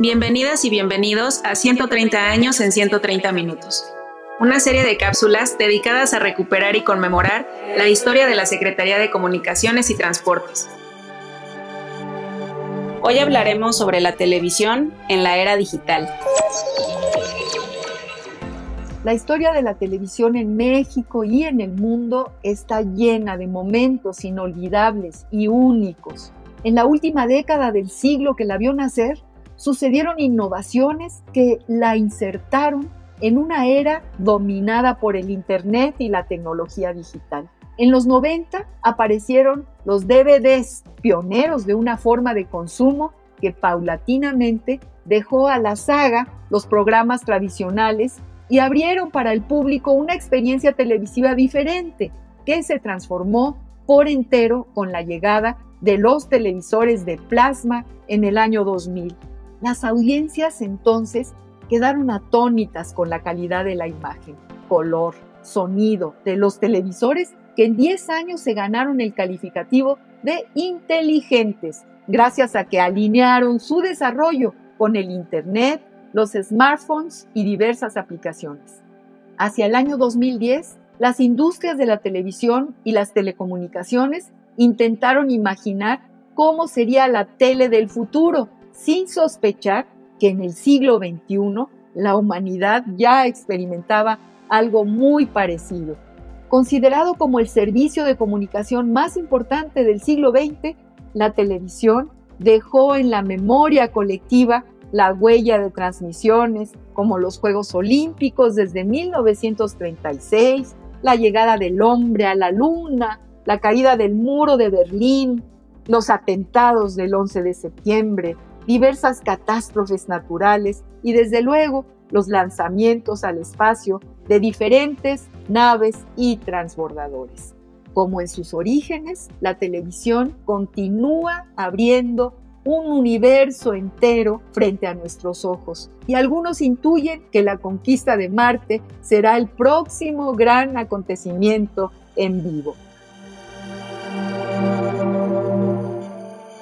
Bienvenidas y bienvenidos a 130 años en 130 minutos, una serie de cápsulas dedicadas a recuperar y conmemorar la historia de la Secretaría de Comunicaciones y Transportes. Hoy hablaremos sobre la televisión en la era digital. La historia de la televisión en México y en el mundo está llena de momentos inolvidables y únicos. En la última década del siglo que la vio nacer, sucedieron innovaciones que la insertaron en una era dominada por el Internet y la tecnología digital. En los 90 aparecieron los DVDs, pioneros de una forma de consumo que paulatinamente dejó a la saga los programas tradicionales y abrieron para el público una experiencia televisiva diferente que se transformó por entero con la llegada de los televisores de plasma en el año 2000. Las audiencias entonces quedaron atónitas con la calidad de la imagen, color, sonido de los televisores que en 10 años se ganaron el calificativo de inteligentes, gracias a que alinearon su desarrollo con el Internet, los smartphones y diversas aplicaciones. Hacia el año 2010, las industrias de la televisión y las telecomunicaciones intentaron imaginar cómo sería la tele del futuro sin sospechar que en el siglo XXI la humanidad ya experimentaba algo muy parecido. Considerado como el servicio de comunicación más importante del siglo XX, la televisión dejó en la memoria colectiva la huella de transmisiones como los Juegos Olímpicos desde 1936, la llegada del hombre a la luna, la caída del muro de Berlín, los atentados del 11 de septiembre, diversas catástrofes naturales y desde luego los lanzamientos al espacio de diferentes naves y transbordadores. Como en sus orígenes, la televisión continúa abriendo un universo entero frente a nuestros ojos y algunos intuyen que la conquista de Marte será el próximo gran acontecimiento en vivo.